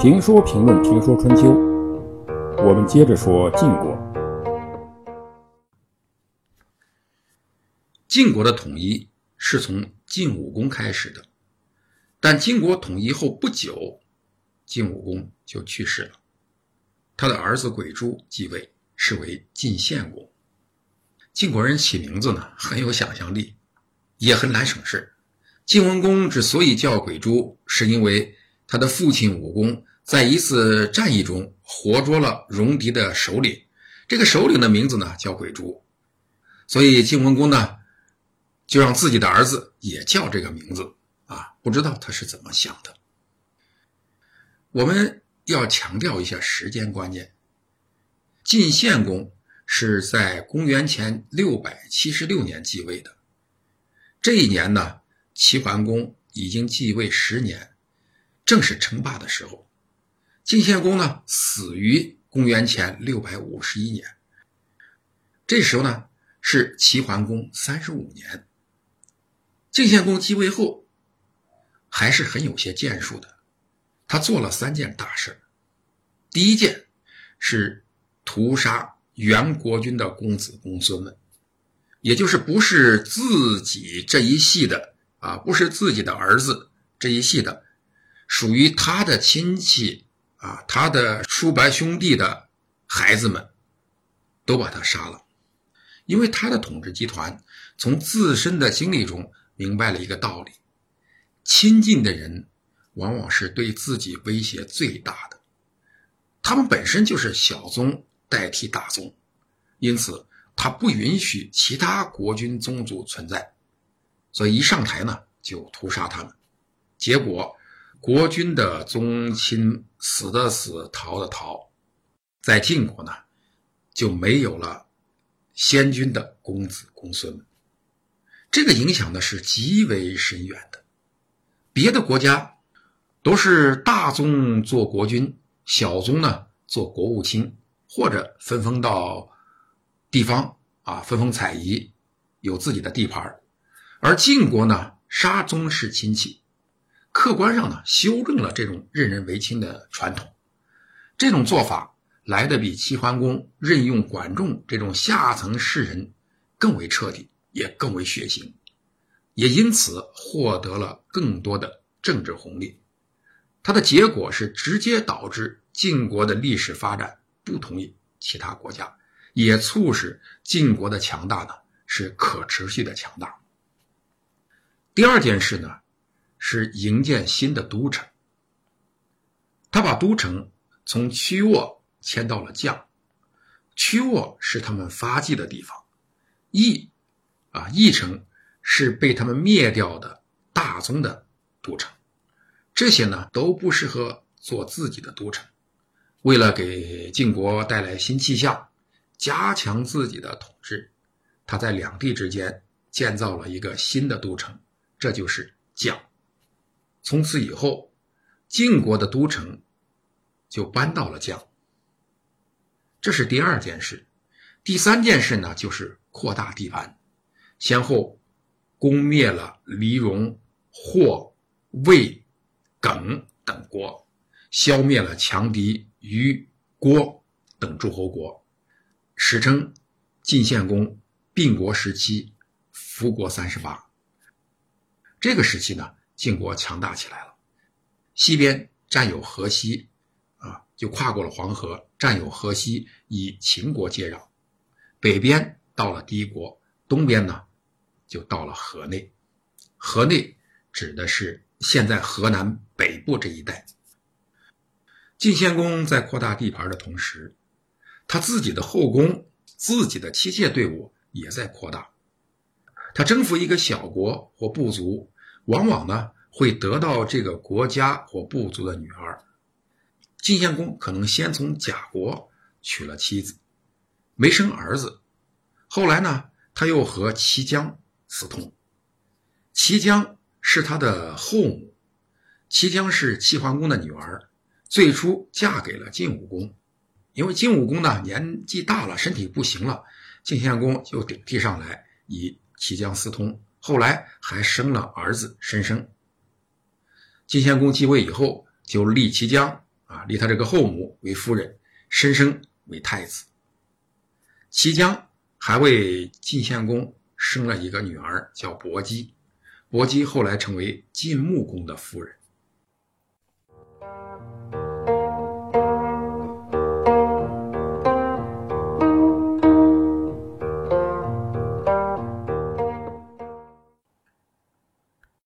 评说评论评说春秋，我们接着说晋国。晋国的统一是从晋武公开始的，但晋国统一后不久，晋武公就去世了，他的儿子鬼珠继位，是为晋献公。晋国人起名字呢很有想象力，也很难省事。晋文公之所以叫鬼珠，是因为他的父亲武公。在一次战役中，活捉了戎狄的首领，这个首领的名字呢叫鬼珠，所以晋文公呢就让自己的儿子也叫这个名字啊，不知道他是怎么想的。我们要强调一下时间观念，晋献公是在公元前六百七十六年继位的，这一年呢，齐桓公已经继位十年，正是称霸的时候。晋献公呢，死于公元前六百五十一年。这时候呢，是齐桓公三十五年。晋献公继位后，还是很有些建树的。他做了三件大事第一件是屠杀原国君的公子公孙们，也就是不是自己这一系的啊，不是自己的儿子这一系的，属于他的亲戚。啊，他的叔伯兄弟的孩子们，都把他杀了，因为他的统治集团从自身的经历中明白了一个道理：亲近的人往往是对自己威胁最大的。他们本身就是小宗代替大宗，因此他不允许其他国君宗族存在，所以一上台呢就屠杀他们，结果。国君的宗亲死的死，逃的逃，在晋国呢，就没有了先君的公子公孙。这个影响呢是极为深远的。别的国家都是大宗做国君，小宗呢做国务卿，或者分封到地方啊，分封采邑，有自己的地盘而晋国呢，杀宗室亲戚。客观上呢，修正了这种任人唯亲的传统，这种做法来的比齐桓公任用管仲这种下层士人更为彻底，也更为血腥，也因此获得了更多的政治红利。它的结果是直接导致晋国的历史发展不同于其他国家，也促使晋国的强大呢是可持续的强大。第二件事呢。是营建新的都城，他把都城从曲沃迁到了绛。曲沃是他们发迹的地方，邑啊邑城是被他们灭掉的大宗的都城。这些呢都不适合做自己的都城。为了给晋国带来新气象，加强自己的统治，他在两地之间建造了一个新的都城，这就是绛。从此以后，晋国的都城就搬到了绛。这是第二件事。第三件事呢，就是扩大地盘，先后攻灭了黎戎、霍、魏、耿等国，消灭了强敌虞、郭等诸侯国，史称晋献公并国时期，服国三十八。这个时期呢。晋国强大起来了，西边占有河西，啊，就跨过了黄河，占有河西，与秦国接壤；北边到了敌国，东边呢，就到了河内。河内指的是现在河南北部这一带。晋献公在扩大地盘的同时，他自己的后宫、自己的妻妾队伍也在扩大。他征服一个小国或部族。往往呢会得到这个国家或部族的女儿。晋献公可能先从贾国娶了妻子，没生儿子。后来呢，他又和齐姜私通。齐姜是他的后母，齐姜是齐桓公的女儿，最初嫁给了晋武公。因为晋武公呢年纪大了，身体不行了，晋献公就顶替上来，以齐姜私通，后来还生了儿子申生。晋献公继位以后，就立齐姜啊，立他这个后母为夫人，申生为太子。齐姜还为晋献公生了一个女儿，叫薄姬。薄姬后来成为晋穆公的夫人。